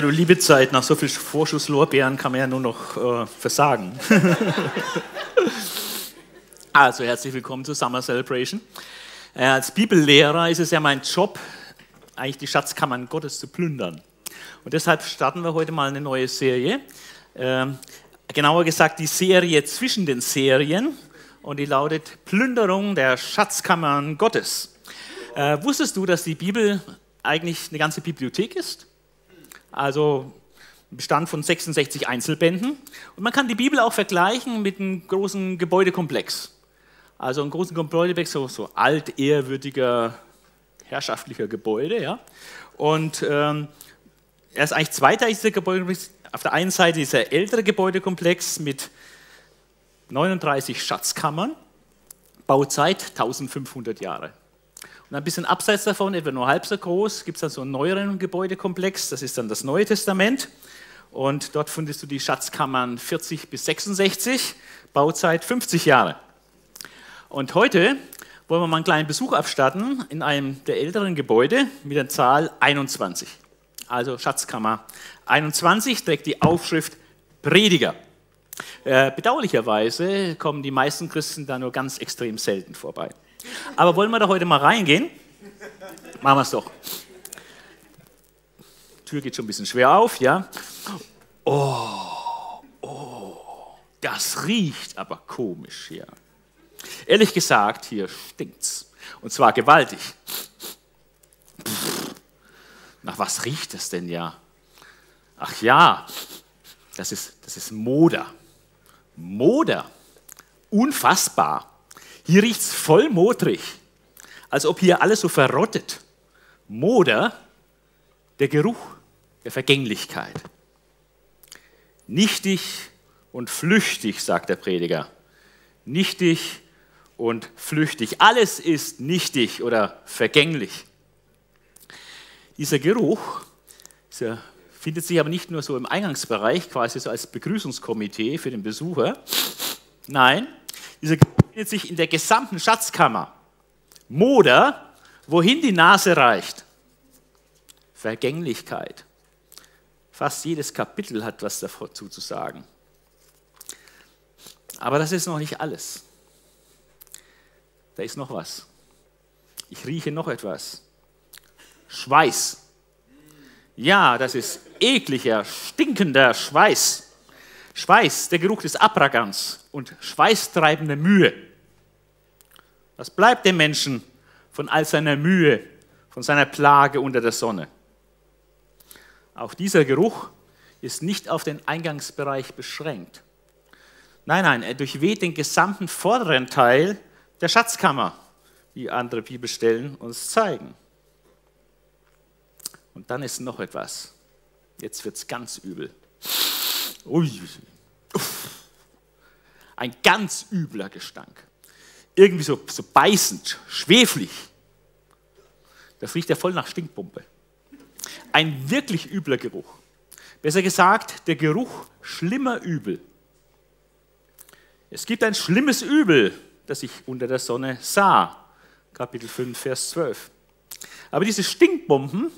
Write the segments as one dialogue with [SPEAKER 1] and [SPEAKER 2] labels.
[SPEAKER 1] Du liebe Zeit, nach so viel Vorschusslorbeeren kann man ja nur noch äh, versagen. also, herzlich willkommen zur Summer Celebration. Äh, als Bibellehrer ist es ja mein Job, eigentlich die Schatzkammern Gottes zu plündern. Und deshalb starten wir heute mal eine neue Serie. Äh, genauer gesagt, die Serie zwischen den Serien. Und die lautet Plünderung der Schatzkammern Gottes. Äh, wusstest du, dass die Bibel eigentlich eine ganze Bibliothek ist? Also Bestand von 66 Einzelbänden. Und man kann die Bibel auch vergleichen mit einem großen Gebäudekomplex. Also ein großen Gebäudekomplex, so, so alt, ehrwürdiger, herrschaftlicher Gebäude. Ja? Und ähm, er ist eigentlich zweiteilig, dieser Gebäudekomplex. Auf der einen Seite dieser ältere Gebäudekomplex mit 39 Schatzkammern, Bauzeit 1500 Jahre. Und ein bisschen abseits davon, etwa nur halb so groß, gibt es dann so einen neueren Gebäudekomplex, das ist dann das Neue Testament. Und dort findest du die Schatzkammern 40 bis 66, Bauzeit 50 Jahre. Und heute wollen wir mal einen kleinen Besuch abstatten in einem der älteren Gebäude mit der Zahl 21. Also Schatzkammer 21 trägt die Aufschrift Prediger. Äh, bedauerlicherweise kommen die meisten Christen da nur ganz extrem selten vorbei. Aber wollen wir da heute mal reingehen? Machen wir es doch. Die Tür geht schon ein bisschen schwer auf, ja. Oh, oh, das riecht aber komisch hier. Ehrlich gesagt, hier stinkt's. Und zwar gewaltig. Pff, nach was riecht es denn ja? Ach ja, das ist, das ist Moder. Moder. Unfassbar. Hier riecht es voll modrig, als ob hier alles so verrottet. Moder, der Geruch der Vergänglichkeit. Nichtig und flüchtig, sagt der Prediger. Nichtig und flüchtig. Alles ist nichtig oder vergänglich. Dieser Geruch dieser findet sich aber nicht nur so im Eingangsbereich, quasi so als Begrüßungskomitee für den Besucher. Nein, dieser Geruch befindet sich in der gesamten Schatzkammer. Moder, wohin die Nase reicht. Vergänglichkeit. Fast jedes Kapitel hat was dazu zu sagen. Aber das ist noch nicht alles. Da ist noch was. Ich rieche noch etwas. Schweiß. Ja, das ist ekliger, stinkender Schweiß. Schweiß, der Geruch des Abragans und schweißtreibende Mühe. Was bleibt dem Menschen von all seiner Mühe, von seiner Plage unter der Sonne? Auch dieser Geruch ist nicht auf den Eingangsbereich beschränkt. Nein, nein, er durchweht den gesamten vorderen Teil der Schatzkammer, wie andere Bibelstellen uns zeigen. Und dann ist noch etwas. Jetzt wird es ganz übel. Ui. Ein ganz übler Gestank. Irgendwie so, so beißend, schweflig. Das riecht ja voll nach Stinkpumpe. Ein wirklich übler Geruch. Besser gesagt, der Geruch schlimmer Übel. Es gibt ein schlimmes Übel, das ich unter der Sonne sah. Kapitel 5, Vers 12. Aber diese Stinkbomben,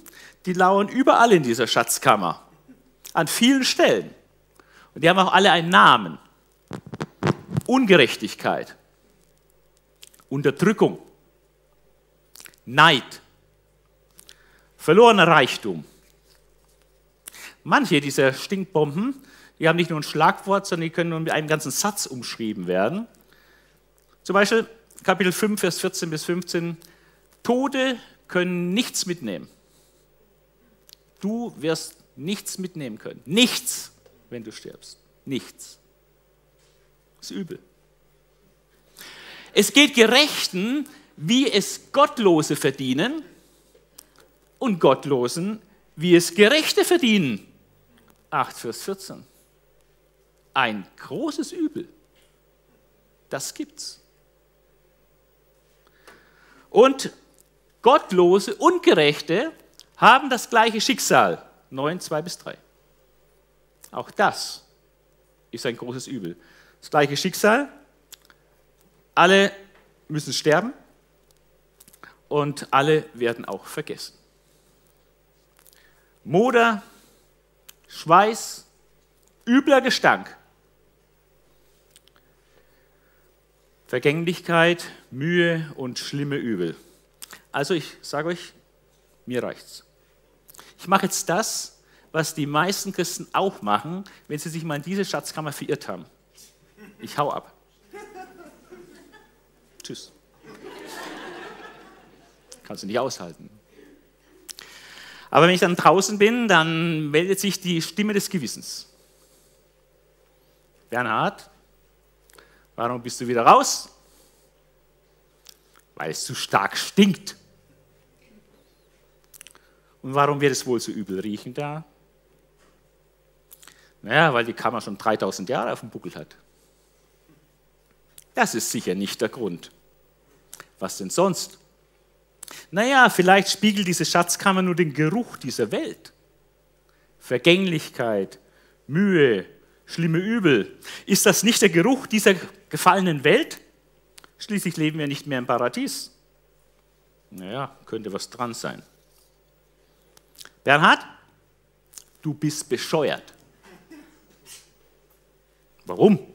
[SPEAKER 1] die lauern überall in dieser Schatzkammer. An vielen Stellen. Und die haben auch alle einen Namen. Ungerechtigkeit, Unterdrückung, Neid, verlorener Reichtum. Manche dieser Stinkbomben, die haben nicht nur ein Schlagwort, sondern die können nur mit einem ganzen Satz umschrieben werden. Zum Beispiel Kapitel 5, Vers 14 bis 15. Tode können nichts mitnehmen. Du wirst nichts mitnehmen können. Nichts wenn du stirbst. Nichts. Das ist übel. Es geht Gerechten, wie es Gottlose verdienen und Gottlosen, wie es Gerechte verdienen. 8 Vers 14. Ein großes Übel. Das gibt's. Und Gottlose und Gerechte haben das gleiche Schicksal. 9, 2 bis 3. Auch das ist ein großes Übel. Das gleiche Schicksal. Alle müssen sterben und alle werden auch vergessen. Moder, Schweiß, übler Gestank. Vergänglichkeit, Mühe und schlimme Übel. Also ich sage euch, mir reicht's. Ich mache jetzt das, was die meisten Christen auch machen, wenn sie sich mal in diese Schatzkammer verirrt haben. Ich hau ab. Tschüss. Kannst du nicht aushalten. Aber wenn ich dann draußen bin, dann meldet sich die Stimme des Gewissens. Bernhard, Warum bist du wieder raus? Weil es zu stark stinkt. Und warum wird es wohl so übel riechen da? Naja, weil die Kammer schon 3000 Jahre auf dem Buckel hat. Das ist sicher nicht der Grund. Was denn sonst? Naja, vielleicht spiegelt diese Schatzkammer nur den Geruch dieser Welt. Vergänglichkeit, Mühe, schlimme Übel. Ist das nicht der Geruch dieser gefallenen Welt? Schließlich leben wir nicht mehr im Paradies. Naja, könnte was dran sein. Bernhard, du bist bescheuert. Warum?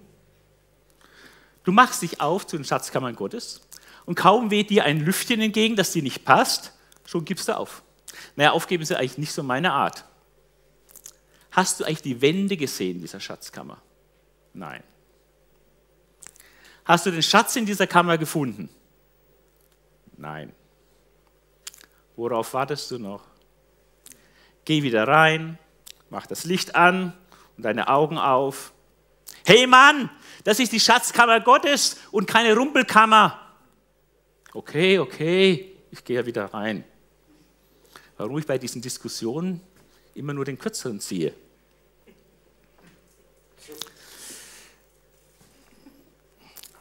[SPEAKER 1] Du machst dich auf zu den Schatzkammern Gottes und kaum weht dir ein Lüftchen entgegen, das dir nicht passt, schon gibst du auf. Naja, aufgeben ist ja eigentlich nicht so meine Art. Hast du eigentlich die Wände gesehen dieser Schatzkammer? Nein. Hast du den Schatz in dieser Kammer gefunden? Nein. Worauf wartest du noch? Geh wieder rein, mach das Licht an und deine Augen auf. Hey Mann, das ist die Schatzkammer Gottes und keine Rumpelkammer. Okay, okay, ich gehe wieder rein. Warum ich bei diesen Diskussionen immer nur den Kürzeren ziehe?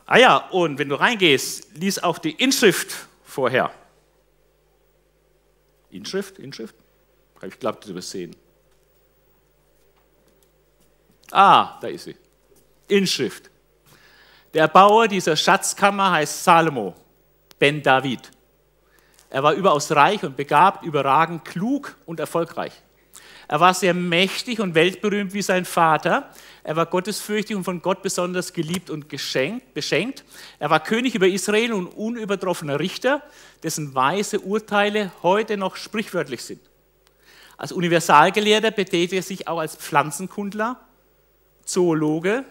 [SPEAKER 1] Ah ja, und wenn du reingehst, lies auch die Inschrift vorher. Inschrift? Inschrift? Habe ich glaubt, übersehen. Ah, da ist sie. Inschrift. Der Erbauer dieser Schatzkammer heißt Salomo, Ben David. Er war überaus reich und begabt, überragend klug und erfolgreich. Er war sehr mächtig und weltberühmt wie sein Vater. Er war gottesfürchtig und von Gott besonders geliebt und geschenkt, beschenkt. Er war König über Israel und unübertroffener Richter, dessen weise Urteile heute noch sprichwörtlich sind. Als Universalgelehrter betätigte er sich auch als Pflanzenkundler, Zoologe.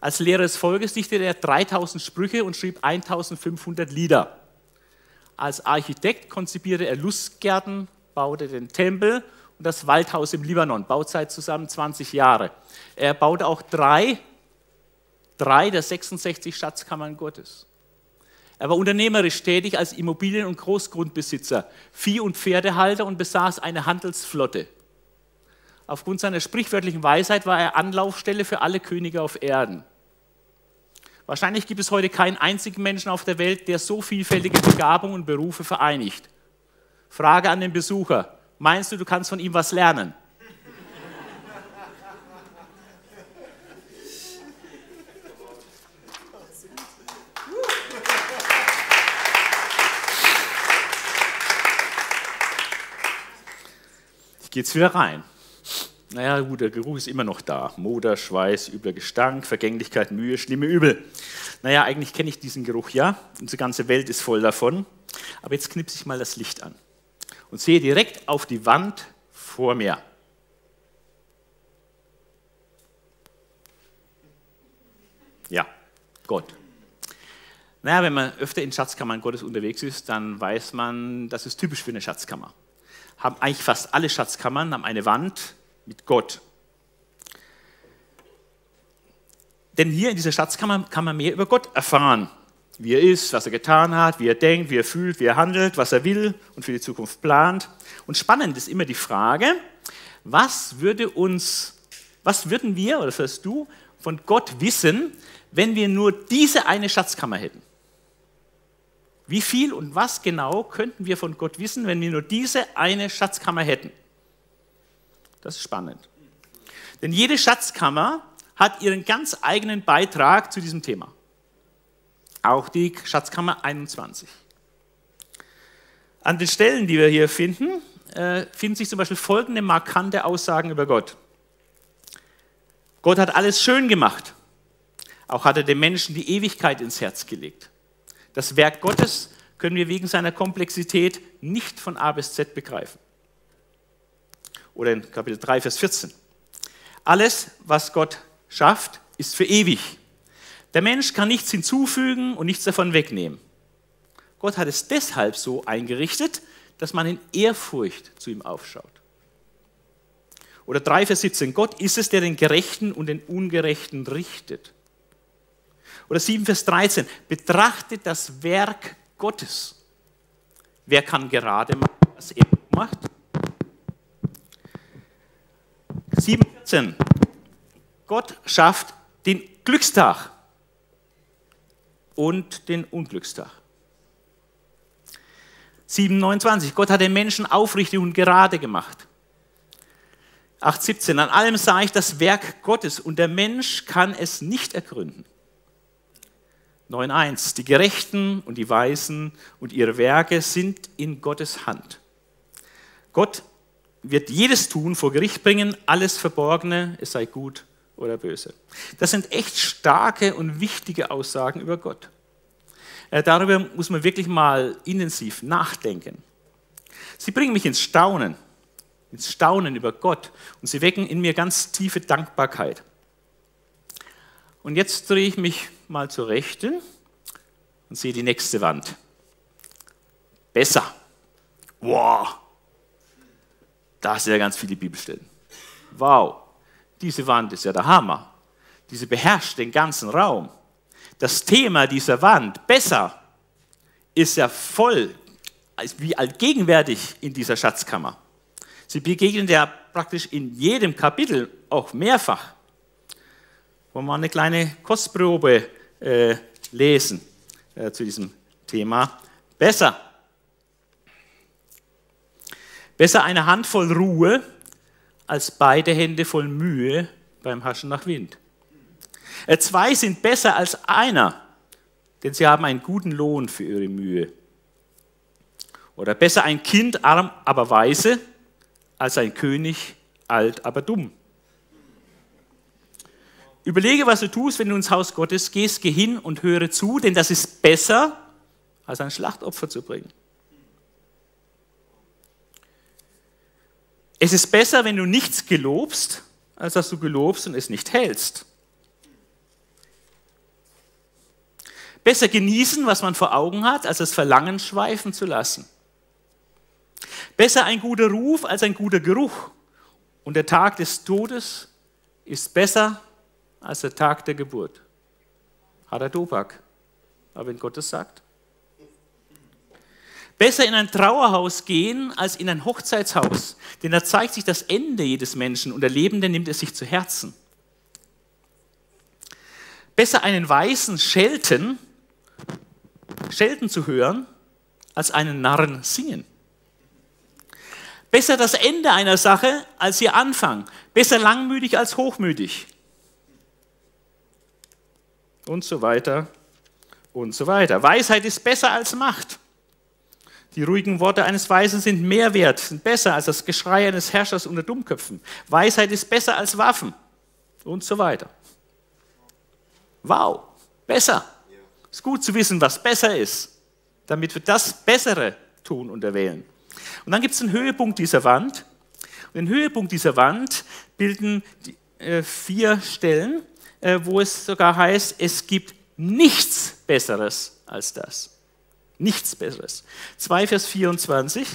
[SPEAKER 1] Als Lehrer des Volkes dichtete er 3000 Sprüche und schrieb 1500 Lieder. Als Architekt konzipierte er Lustgärten, baute den Tempel und das Waldhaus im Libanon. Bauzeit zusammen 20 Jahre. Er baut auch drei, drei der 66 Schatzkammern Gottes. Er war unternehmerisch tätig als Immobilien- und Großgrundbesitzer, Vieh- und Pferdehalter und besaß eine Handelsflotte. Aufgrund seiner sprichwörtlichen Weisheit war er Anlaufstelle für alle Könige auf Erden. Wahrscheinlich gibt es heute keinen einzigen Menschen auf der Welt, der so vielfältige Begabungen und Berufe vereinigt. Frage an den Besucher. Meinst du, du kannst von ihm was lernen? Ich gehe jetzt wieder rein. Naja, gut, der Geruch ist immer noch da. Moder, Schweiß, übler Gestank, Vergänglichkeit, Mühe, schlimme Übel. Naja, eigentlich kenne ich diesen Geruch ja. Unsere ganze Welt ist voll davon. Aber jetzt knipse ich mal das Licht an und sehe direkt auf die Wand vor mir. Ja, Gott. Naja, wenn man öfter in Schatzkammern Gottes unterwegs ist, dann weiß man, das ist typisch für eine Schatzkammer. Haben eigentlich fast alle Schatzkammern haben eine Wand mit Gott. Denn hier in dieser Schatzkammer kann man mehr über Gott erfahren wie er ist, was er getan hat, wie er denkt, wie er fühlt, wie er handelt, was er will und für die Zukunft plant. Und spannend ist immer die Frage, was würde uns, was würden wir, oder das heißt du, von Gott wissen, wenn wir nur diese eine Schatzkammer hätten? Wie viel und was genau könnten wir von Gott wissen, wenn wir nur diese eine Schatzkammer hätten? Das ist spannend. Denn jede Schatzkammer hat ihren ganz eigenen Beitrag zu diesem Thema auch die Schatzkammer 21. An den Stellen, die wir hier finden, äh, finden sich zum Beispiel folgende markante Aussagen über Gott. Gott hat alles schön gemacht. Auch hat er dem Menschen die Ewigkeit ins Herz gelegt. Das Werk Gottes können wir wegen seiner Komplexität nicht von A bis Z begreifen. Oder in Kapitel 3, Vers 14. Alles, was Gott schafft, ist für ewig. Der Mensch kann nichts hinzufügen und nichts davon wegnehmen. Gott hat es deshalb so eingerichtet, dass man in Ehrfurcht zu ihm aufschaut. Oder 3, Vers 17. Gott ist es, der den Gerechten und den Ungerechten richtet. Oder 7, Vers 13. Betrachtet das Werk Gottes. Wer kann gerade machen, was er macht? 7, 14. Gott schafft den Glückstag und den Unglückstag. 7,29. Gott hat den Menschen aufrichtig und gerade gemacht. 8,17. An allem sah ich das Werk Gottes und der Mensch kann es nicht ergründen. 9.1. Die Gerechten und die Weisen und ihre Werke sind in Gottes Hand. Gott wird jedes Tun vor Gericht bringen, alles Verborgene, es sei gut oder böse. Das sind echt starke und wichtige Aussagen über Gott. Äh, darüber muss man wirklich mal intensiv nachdenken. Sie bringen mich ins Staunen, ins Staunen über Gott und sie wecken in mir ganz tiefe Dankbarkeit. Und jetzt drehe ich mich mal zur Rechten und sehe die nächste Wand. Besser. Wow. Da sind ja ganz viele Bibelstellen. Wow. Diese Wand ist ja der Hammer. Diese beherrscht den ganzen Raum. Das Thema dieser Wand, besser, ist ja voll, wie allgegenwärtig in dieser Schatzkammer. Sie begegnen ja praktisch in jedem Kapitel auch mehrfach. Wollen wir eine kleine Kostprobe äh, lesen äh, zu diesem Thema? Besser. Besser eine Handvoll Ruhe als beide Hände voll Mühe beim Haschen nach Wind. Äh, zwei sind besser als einer, denn sie haben einen guten Lohn für ihre Mühe. Oder besser ein Kind arm, aber weise, als ein König alt, aber dumm. Überlege, was du tust, wenn du ins Haus Gottes gehst, geh hin und höre zu, denn das ist besser, als ein Schlachtopfer zu bringen. Es ist besser, wenn du nichts gelobst, als dass du gelobst und es nicht hältst. Besser genießen, was man vor Augen hat, als das Verlangen schweifen zu lassen. Besser ein guter Ruf als ein guter Geruch. Und der Tag des Todes ist besser als der Tag der Geburt. Hat er Tobak. Aber wenn Gott es sagt. Besser in ein Trauerhaus gehen als in ein Hochzeitshaus, denn da zeigt sich das Ende jedes Menschen und der Lebende nimmt es sich zu Herzen. Besser einen Weißen schelten, schelten zu hören, als einen Narren singen. Besser das Ende einer Sache als ihr Anfang. Besser langmütig als hochmütig. Und so weiter und so weiter. Weisheit ist besser als Macht. Die ruhigen Worte eines Weisen sind mehr wert, sind besser als das Geschrei eines Herrschers unter Dummköpfen. Weisheit ist besser als Waffen und so weiter. Wow, besser. Es ist gut zu wissen, was besser ist, damit wir das Bessere tun und erwählen. Und dann gibt es einen Höhepunkt dieser Wand. Und den Höhepunkt dieser Wand bilden die, äh, vier Stellen, äh, wo es sogar heißt, es gibt nichts Besseres als das. Nichts Besseres. 2 Vers 24.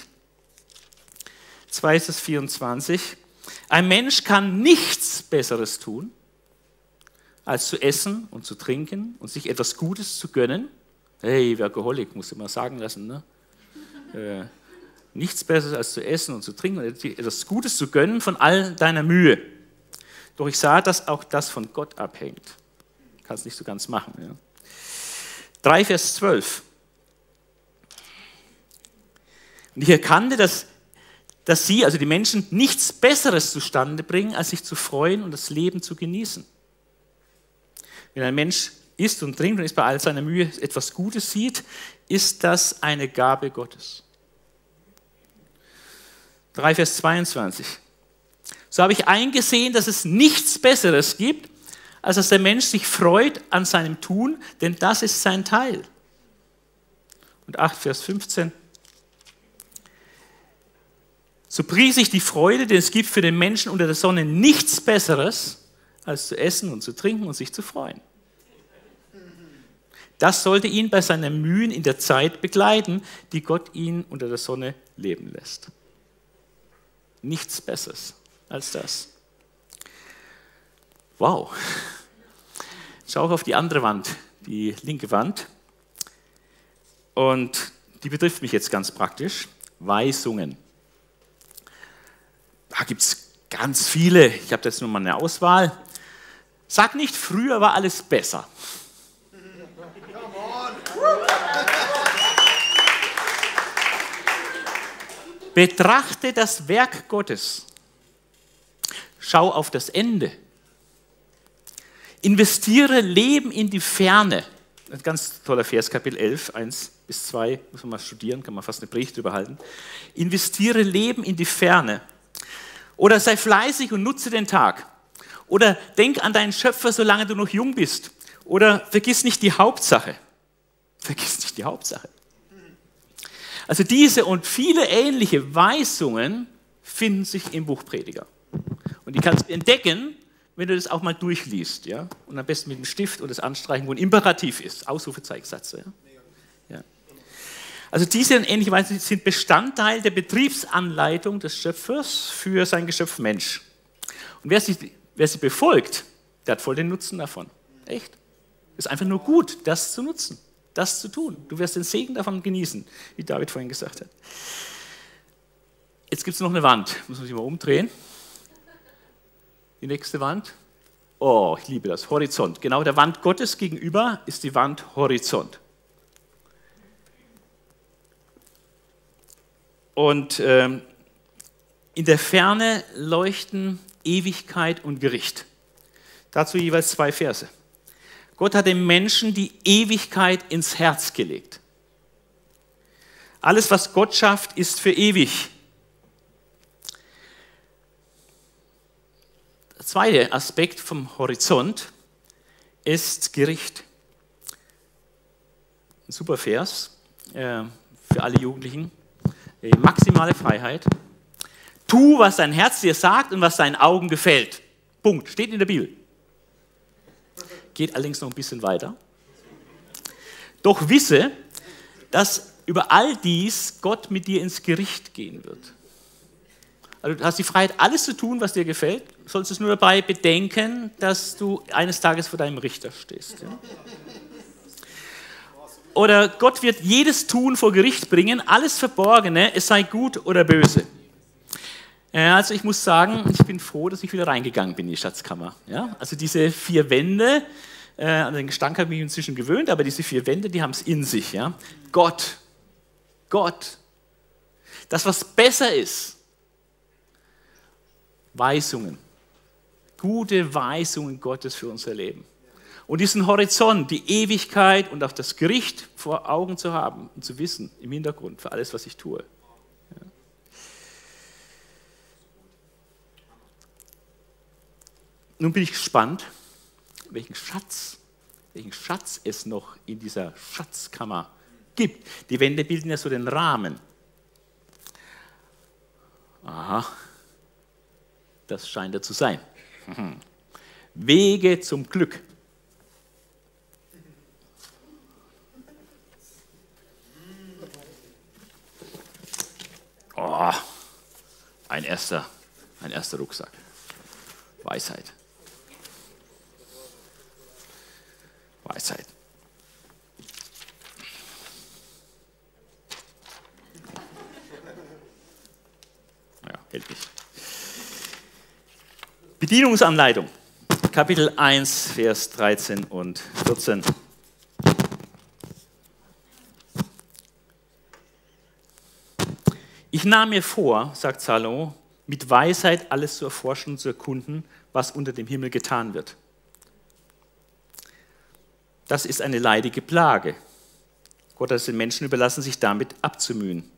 [SPEAKER 1] 2 Vers 24. Ein Mensch kann nichts Besseres tun, als zu essen und zu trinken und sich etwas Gutes zu gönnen. Hey, Workaholic, muss ich mal sagen lassen. Ne? Äh, nichts Besseres als zu essen und zu trinken und etwas Gutes zu gönnen von all deiner Mühe. Doch ich sah, dass auch das von Gott abhängt. Kannst nicht so ganz machen. Ja. 3 Vers 12. Und ich erkannte, dass, dass sie, also die Menschen, nichts Besseres zustande bringen, als sich zu freuen und das Leben zu genießen. Wenn ein Mensch isst und trinkt und ist bei all seiner Mühe etwas Gutes sieht, ist das eine Gabe Gottes. 3, Vers 22. So habe ich eingesehen, dass es nichts Besseres gibt, als dass der Mensch sich freut an seinem Tun, denn das ist sein Teil. Und 8, Vers 15. So pries ich die Freude, denn es gibt für den Menschen unter der Sonne nichts Besseres, als zu essen und zu trinken und sich zu freuen. Das sollte ihn bei seinen Mühen in der Zeit begleiten, die Gott ihn unter der Sonne leben lässt. Nichts Besseres als das. Wow. Schau auf die andere Wand, die linke Wand. Und die betrifft mich jetzt ganz praktisch. Weisungen. Da gibt es ganz viele. Ich habe jetzt nur mal eine Auswahl. Sag nicht, früher war alles besser. Betrachte das Werk Gottes. Schau auf das Ende. Investiere Leben in die Ferne. Ein ganz toller Vers, Kapitel 11, 1 bis 2, muss man mal studieren, kann man fast eine Predigt drüber halten. Investiere Leben in die Ferne. Oder sei fleißig und nutze den Tag. Oder denk an deinen Schöpfer, solange du noch jung bist. Oder vergiss nicht die Hauptsache. Vergiss nicht die Hauptsache. Also diese und viele ähnliche Weisungen finden sich im Buch Prediger. Und die kannst du entdecken, wenn du das auch mal durchliest. Ja? Und am besten mit dem Stift und das Anstreichen, wo ein Imperativ ist. Ausrufezeichensatz. Ja? Also diese und ähnliche Weisungen sind Bestandteil der Betriebsanleitung des Schöpfers für sein Geschöpf Mensch. Und wer sie, wer sie befolgt, der hat voll den Nutzen davon. Echt. Ist einfach nur gut, das zu nutzen das zu tun. Du wirst den Segen davon genießen, wie David vorhin gesagt hat. Jetzt gibt es noch eine Wand. Muss man sich mal umdrehen. Die nächste Wand. Oh, ich liebe das. Horizont. Genau der Wand Gottes gegenüber ist die Wand Horizont. Und ähm, in der Ferne leuchten Ewigkeit und Gericht. Dazu jeweils zwei Verse. Gott hat dem Menschen die Ewigkeit ins Herz gelegt. Alles, was Gott schafft, ist für ewig. Der zweite Aspekt vom Horizont ist Gericht. Ein super Vers äh, für alle Jugendlichen. Maximale Freiheit. Tu, was dein Herz dir sagt und was deinen Augen gefällt. Punkt. Steht in der Bibel geht allerdings noch ein bisschen weiter. Doch wisse, dass über all dies Gott mit dir ins Gericht gehen wird. Also du hast die Freiheit, alles zu tun, was dir gefällt, sollst es nur dabei bedenken, dass du eines Tages vor deinem Richter stehst. Ja? Oder Gott wird jedes Tun vor Gericht bringen, alles Verborgene, es sei gut oder böse. Also ich muss sagen, ich bin froh, dass ich wieder reingegangen bin in die Schatzkammer. Ja? Also diese vier Wände, äh, an den Gestank habe ich mich inzwischen gewöhnt, aber diese vier Wände, die haben es in sich. Ja? Gott, Gott, das, was besser ist, Weisungen, gute Weisungen Gottes für unser Leben. Und diesen Horizont, die Ewigkeit und auch das Gericht vor Augen zu haben und zu wissen im Hintergrund für alles, was ich tue. Nun bin ich gespannt, welchen Schatz, welchen Schatz es noch in dieser Schatzkammer gibt. Die Wände bilden ja so den Rahmen. Aha, das scheint er zu sein. Wege zum Glück. Oh, ein erster, ein erster Rucksack. Weisheit. Weisheit. Ja, hält nicht. Bedienungsanleitung. Kapitel 1, Vers 13 und 14. Ich nahm mir vor, sagt Salomo, mit Weisheit alles zu erforschen und zu erkunden, was unter dem Himmel getan wird. Das ist eine leidige Plage. Gott hat es den Menschen überlassen, sich damit abzumühen.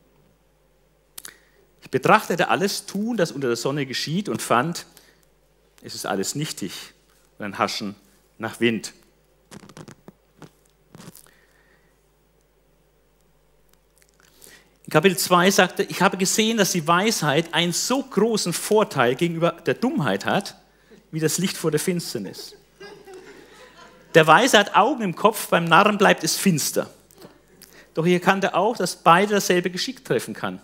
[SPEAKER 1] Ich betrachtete alles Tun, das unter der Sonne geschieht und fand, es ist alles nichtig und ein Haschen nach Wind. In Kapitel 2 sagte, ich habe gesehen, dass die Weisheit einen so großen Vorteil gegenüber der Dummheit hat, wie das Licht vor der Finsternis. Der Weise hat Augen im Kopf, beim Narren bleibt es finster. Doch ich erkannte auch, dass beide dasselbe Geschick treffen kann.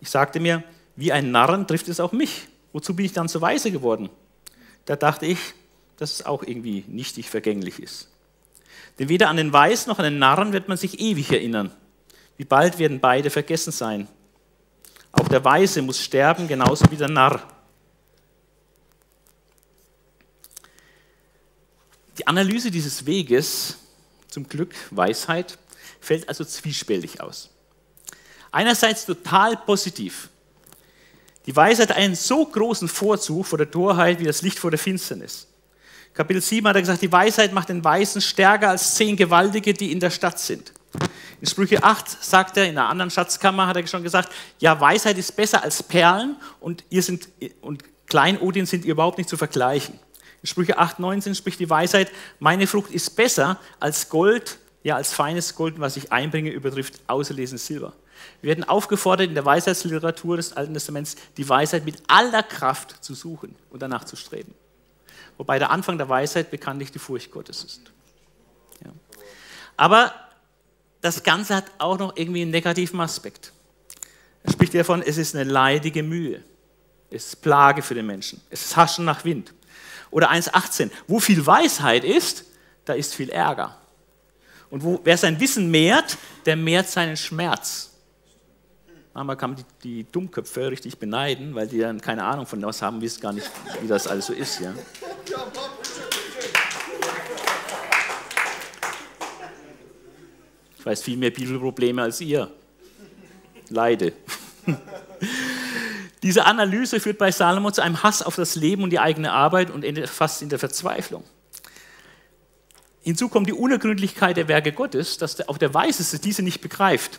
[SPEAKER 1] Ich sagte mir, wie ein Narren trifft es auch mich. Wozu bin ich dann so weise geworden? Da dachte ich, dass es auch irgendwie nichtig vergänglich ist. Denn weder an den Weisen noch an den Narren wird man sich ewig erinnern. Wie bald werden beide vergessen sein. Auch der Weise muss sterben, genauso wie der Narr. Die Analyse dieses Weges, zum Glück Weisheit, fällt also zwiespältig aus. Einerseits total positiv. Die Weisheit hat einen so großen Vorzug vor der Torheit wie das Licht vor der Finsternis. Kapitel 7 hat er gesagt, die Weisheit macht den Weisen stärker als zehn Gewaltige, die in der Stadt sind. In Sprüche 8 sagt er, in einer anderen Schatzkammer hat er schon gesagt, ja, Weisheit ist besser als Perlen und, ihr sind, und Kleinodien sind ihr überhaupt nicht zu vergleichen. In Sprüche 8, 19 spricht die Weisheit, meine Frucht ist besser als Gold, ja, als feines Gold, was ich einbringe, übertrifft auserlesenes Silber. Wir werden aufgefordert, in der Weisheitsliteratur des Alten Testaments die Weisheit mit aller Kraft zu suchen und danach zu streben. Wobei der Anfang der Weisheit bekanntlich die Furcht Gottes ist. Ja. Aber das Ganze hat auch noch irgendwie einen negativen Aspekt. Er spricht davon, es ist eine leidige Mühe. Es ist Plage für den Menschen. Es ist Haschen nach Wind. Oder 1,18. Wo viel Weisheit ist, da ist viel Ärger. Und wo, wer sein Wissen mehrt, der mehrt seinen Schmerz. Manchmal kann man die, die Dummköpfe richtig beneiden, weil die dann keine Ahnung von was haben, wissen gar nicht, wie das alles so ist. Ja? Ich weiß viel mehr Bibelprobleme als ihr. Leide. Diese Analyse führt bei Salomo zu einem Hass auf das Leben und die eigene Arbeit und endet fast in der Verzweiflung. Hinzu kommt die Unergründlichkeit der Werke Gottes, dass auch der Weiseste diese nicht begreift.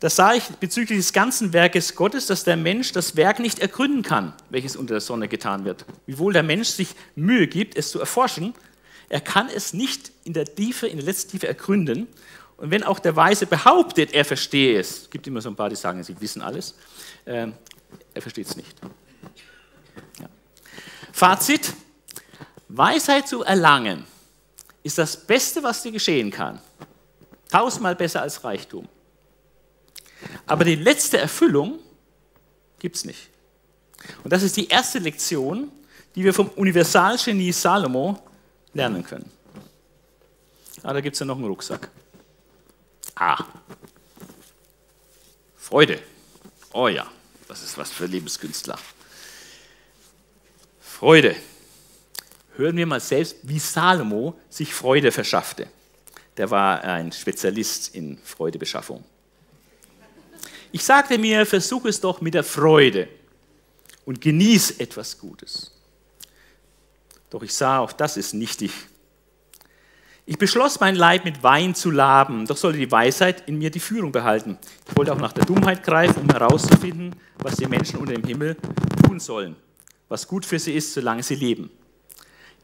[SPEAKER 1] Das sah ich bezüglich des ganzen Werkes Gottes, dass der Mensch das Werk nicht ergründen kann, welches unter der Sonne getan wird. Wiewohl der Mensch sich Mühe gibt, es zu erforschen, er kann es nicht in der Tiefe, in der letzten Tiefe ergründen und wenn auch der Weise behauptet, er verstehe es, es gibt immer so ein paar, die sagen, sie wissen alles, äh, er versteht es nicht. Ja. Fazit, Weisheit zu erlangen ist das Beste, was dir geschehen kann. Tausendmal besser als Reichtum. Aber die letzte Erfüllung gibt es nicht. Und das ist die erste Lektion, die wir vom Universalgenie Salomo lernen können. Ah, da gibt es ja noch einen Rucksack. Ah, Freude. Oh ja, das ist was für Lebenskünstler. Freude. Hören wir mal selbst, wie Salomo sich Freude verschaffte. Der war ein Spezialist in Freudebeschaffung. Ich sagte mir, versuch es doch mit der Freude und genieß etwas Gutes. Doch ich sah, auch das ist nichtig ich beschloss, mein Leib mit Wein zu laben, doch sollte die Weisheit in mir die Führung behalten. Ich wollte auch nach der Dummheit greifen, um herauszufinden, was die Menschen unter dem Himmel tun sollen, was gut für sie ist, solange sie leben.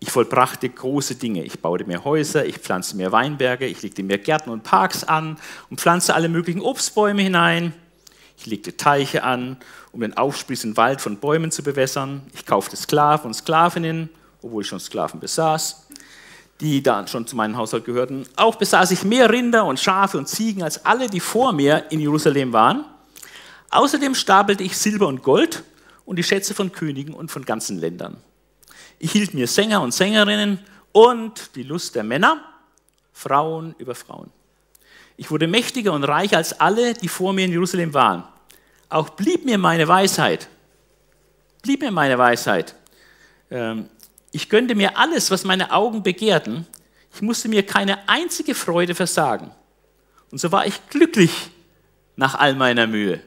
[SPEAKER 1] Ich vollbrachte große Dinge. Ich baute mir Häuser, ich pflanzte mir Weinberge, ich legte mir Gärten und Parks an und pflanzte alle möglichen Obstbäume hinein. Ich legte Teiche an, um den aufsprießenden Wald von Bäumen zu bewässern. Ich kaufte Sklaven und Sklavinnen, obwohl ich schon Sklaven besaß die da schon zu meinem Haushalt gehörten. Auch besaß ich mehr Rinder und Schafe und Ziegen als alle, die vor mir in Jerusalem waren. Außerdem stapelte ich Silber und Gold und die Schätze von Königen und von ganzen Ländern. Ich hielt mir Sänger und Sängerinnen und die Lust der Männer, Frauen über Frauen. Ich wurde mächtiger und reicher als alle, die vor mir in Jerusalem waren. Auch blieb mir meine Weisheit. Blieb mir meine Weisheit. Ähm, ich gönnte mir alles, was meine Augen begehrten. Ich musste mir keine einzige Freude versagen. Und so war ich glücklich nach all meiner Mühe.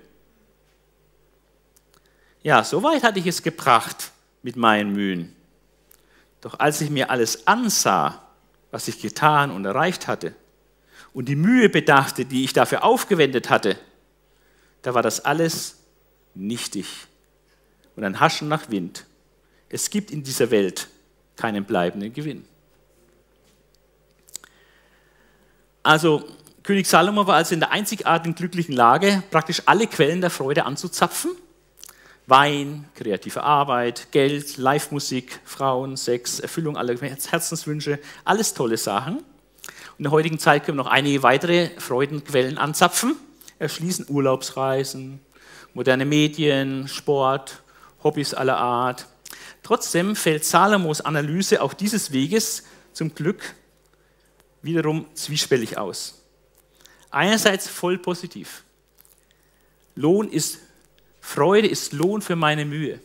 [SPEAKER 1] Ja, so weit hatte ich es gebracht mit meinen Mühen. Doch als ich mir alles ansah, was ich getan und erreicht hatte, und die Mühe bedachte, die ich dafür aufgewendet hatte, da war das alles nichtig und ein Haschen nach Wind. Es gibt in dieser Welt keinen bleibenden Gewinn. Also König Salomo war also in der einzigartigen glücklichen Lage, praktisch alle Quellen der Freude anzuzapfen. Wein, kreative Arbeit, Geld, Live-Musik, Frauen, Sex, Erfüllung aller Herzenswünsche, alles tolle Sachen. In der heutigen Zeit können wir noch einige weitere Freudenquellen anzapfen, erschließen Urlaubsreisen, moderne Medien, Sport, Hobbys aller Art. Trotzdem fällt Salomos Analyse auch dieses Weges zum Glück wiederum zwiespältig aus. Einerseits voll positiv. Lohn ist, Freude ist Lohn für meine Mühe.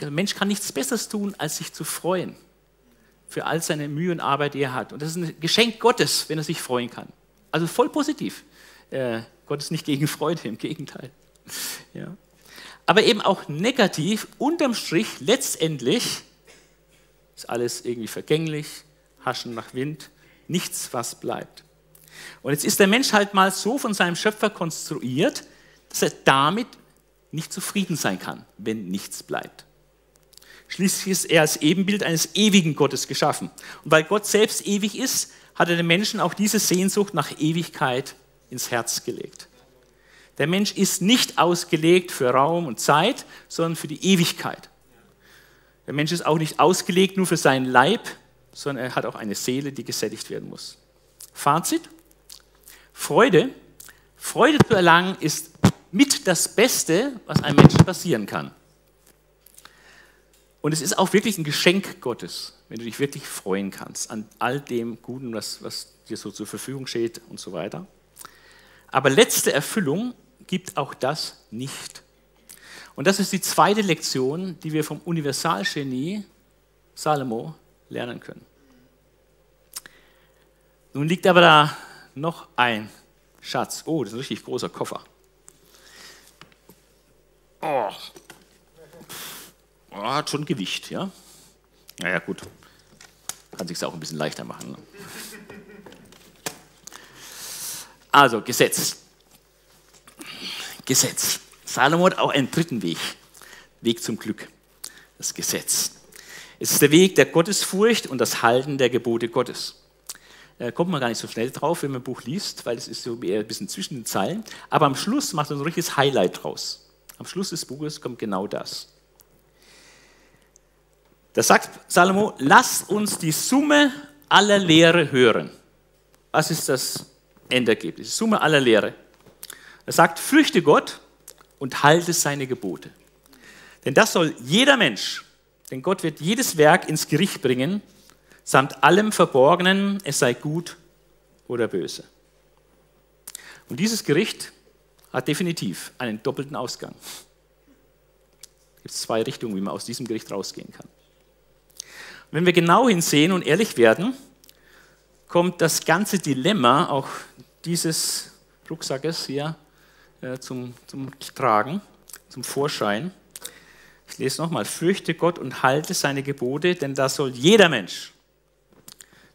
[SPEAKER 1] Der Mensch kann nichts Besseres tun, als sich zu freuen für all seine Mühe und Arbeit, die er hat. Und das ist ein Geschenk Gottes, wenn er sich freuen kann. Also voll positiv. Äh, Gott ist nicht gegen Freude, im Gegenteil. Ja. Aber eben auch negativ, unterm Strich, letztendlich ist alles irgendwie vergänglich, haschen nach Wind, nichts, was bleibt. Und jetzt ist der Mensch halt mal so von seinem Schöpfer konstruiert, dass er damit nicht zufrieden sein kann, wenn nichts bleibt. Schließlich ist er als Ebenbild eines ewigen Gottes geschaffen. Und weil Gott selbst ewig ist, hat er den Menschen auch diese Sehnsucht nach Ewigkeit ins Herz gelegt. Der Mensch ist nicht ausgelegt für Raum und Zeit, sondern für die Ewigkeit. Der Mensch ist auch nicht ausgelegt nur für seinen Leib, sondern er hat auch eine Seele, die gesättigt werden muss. Fazit? Freude. Freude zu erlangen ist mit das Beste, was einem Menschen passieren kann. Und es ist auch wirklich ein Geschenk Gottes, wenn du dich wirklich freuen kannst an all dem Guten, was, was dir so zur Verfügung steht und so weiter. Aber letzte Erfüllung gibt auch das nicht. Und das ist die zweite Lektion, die wir vom Universalgenie Salomo lernen können. Nun liegt aber da noch ein Schatz. Oh, das ist ein richtig großer Koffer. Oh. oh hat schon Gewicht, ja? Naja, gut. Kann sich auch ein bisschen leichter machen. Ne? Also, Gesetz. Gesetz. Salomo hat auch einen dritten Weg. Weg zum Glück. Das Gesetz. Es ist der Weg der Gottesfurcht und das Halten der Gebote Gottes. Da kommt man gar nicht so schnell drauf, wenn man ein Buch liest, weil es ist so eher ein bisschen zwischen den Zeilen. Aber am Schluss macht er ein richtiges Highlight draus. Am Schluss des Buches kommt genau das. Da sagt Salomo, lasst uns die Summe aller Lehre hören. Was ist das Endergebnis? Summe aller Lehre. Er sagt, fürchte Gott und halte seine Gebote. Denn das soll jeder Mensch, denn Gott wird jedes Werk ins Gericht bringen, samt allem Verborgenen, es sei gut oder böse. Und dieses Gericht hat definitiv einen doppelten Ausgang. Es gibt zwei Richtungen, wie man aus diesem Gericht rausgehen kann. Und wenn wir genau hinsehen und ehrlich werden, kommt das ganze Dilemma auch dieses Rucksackes hier zum, zum Tragen, zum Vorschein. Ich lese nochmal, fürchte Gott und halte seine Gebote, denn da soll jeder Mensch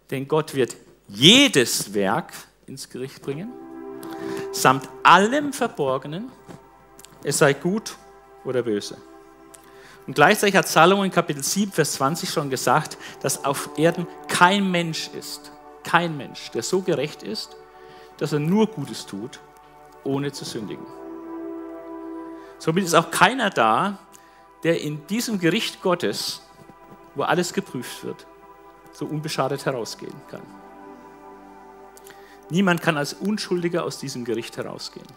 [SPEAKER 1] denn Gott wird jedes Werk ins Gericht bringen, samt allem Verborgenen, es sei gut oder böse. Und gleichzeitig hat Salomo in Kapitel 7, Vers 20 schon gesagt, dass auf Erden kein Mensch ist, kein Mensch, der so gerecht ist, dass er nur Gutes tut, ohne zu sündigen. Somit ist auch keiner da, der in diesem Gericht Gottes, wo alles geprüft wird, so unbeschadet herausgehen kann. Niemand kann als Unschuldiger aus diesem Gericht herausgehen.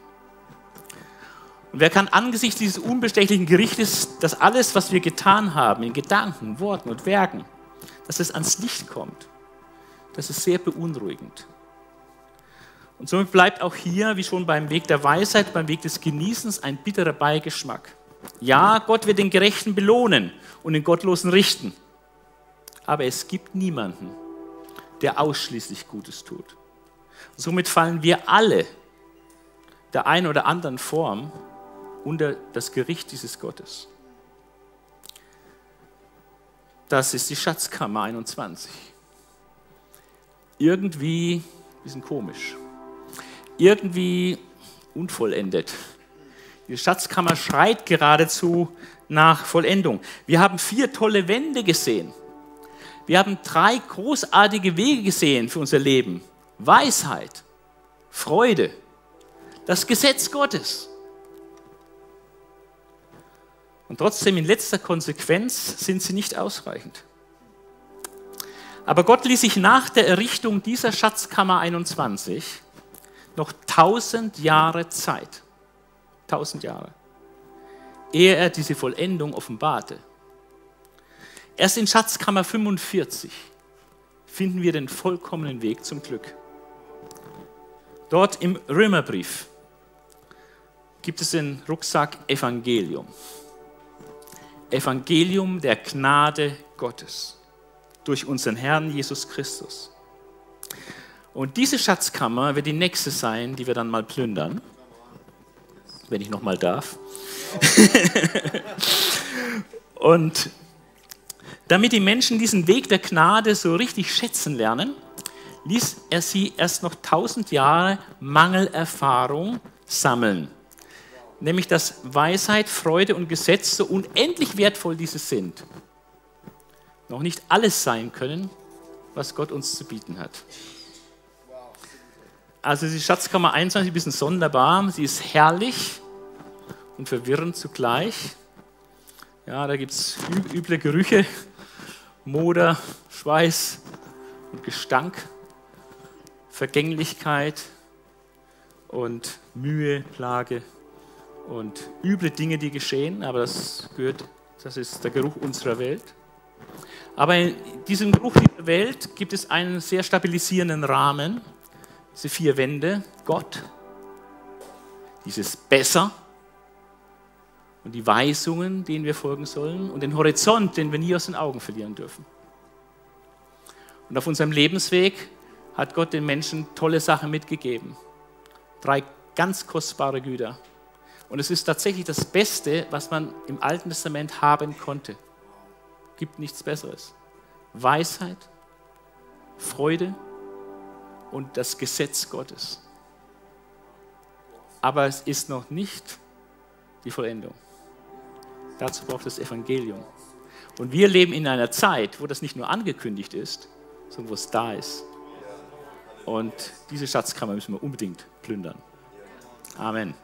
[SPEAKER 1] Und wer kann angesichts dieses unbestechlichen Gerichtes, dass alles, was wir getan haben, in Gedanken, Worten und Werken, dass es ans Licht kommt, das ist sehr beunruhigend. Und somit bleibt auch hier, wie schon beim Weg der Weisheit, beim Weg des Genießens, ein bitterer Beigeschmack. Ja, Gott wird den Gerechten belohnen und den Gottlosen richten. Aber es gibt niemanden, der ausschließlich Gutes tut. Somit fallen wir alle der einen oder anderen Form unter das Gericht dieses Gottes. Das ist die Schatzkammer 21. Irgendwie ein bisschen komisch. Irgendwie unvollendet. Die Schatzkammer schreit geradezu nach Vollendung. Wir haben vier tolle Wände gesehen. Wir haben drei großartige Wege gesehen für unser Leben. Weisheit, Freude, das Gesetz Gottes. Und trotzdem in letzter Konsequenz sind sie nicht ausreichend. Aber Gott ließ sich nach der Errichtung dieser Schatzkammer 21 noch tausend Jahre Zeit. Tausend Jahre. Ehe er diese Vollendung offenbarte. Erst in Schatzkammer 45 finden wir den vollkommenen Weg zum Glück. Dort im Römerbrief gibt es den Rucksack Evangelium. Evangelium der Gnade Gottes durch unseren Herrn Jesus Christus. Und diese Schatzkammer wird die nächste sein, die wir dann mal plündern, wenn ich noch mal darf. Und damit die Menschen diesen Weg der Gnade so richtig schätzen lernen, ließ er sie erst noch tausend Jahre Mangelerfahrung sammeln. Nämlich, dass Weisheit, Freude und Gesetz so unendlich wertvoll diese sind, noch nicht alles sein können, was Gott uns zu bieten hat. Also die Schatzkammer 21 ist ein bisschen sonderbar. Sie ist herrlich und verwirrend zugleich. Ja, da gibt es üble Gerüche, Moder, Schweiß und Gestank, Vergänglichkeit und Mühe, Plage und üble Dinge, die geschehen, aber das gehört, das ist der Geruch unserer Welt. Aber in diesem Geruch dieser Welt gibt es einen sehr stabilisierenden Rahmen, diese vier Wände, Gott, dieses Besser und die Weisungen, denen wir folgen sollen und den Horizont, den wir nie aus den Augen verlieren dürfen. Und auf unserem Lebensweg hat Gott den Menschen tolle Sachen mitgegeben. Drei ganz kostbare Güter. Und es ist tatsächlich das Beste, was man im Alten Testament haben konnte. Gibt nichts Besseres. Weisheit, Freude und das Gesetz Gottes. Aber es ist noch nicht die Vollendung. Dazu braucht es Evangelium. Und wir leben in einer Zeit, wo das nicht nur angekündigt ist, sondern wo es da ist. Und diese Schatzkammer müssen wir unbedingt plündern. Amen.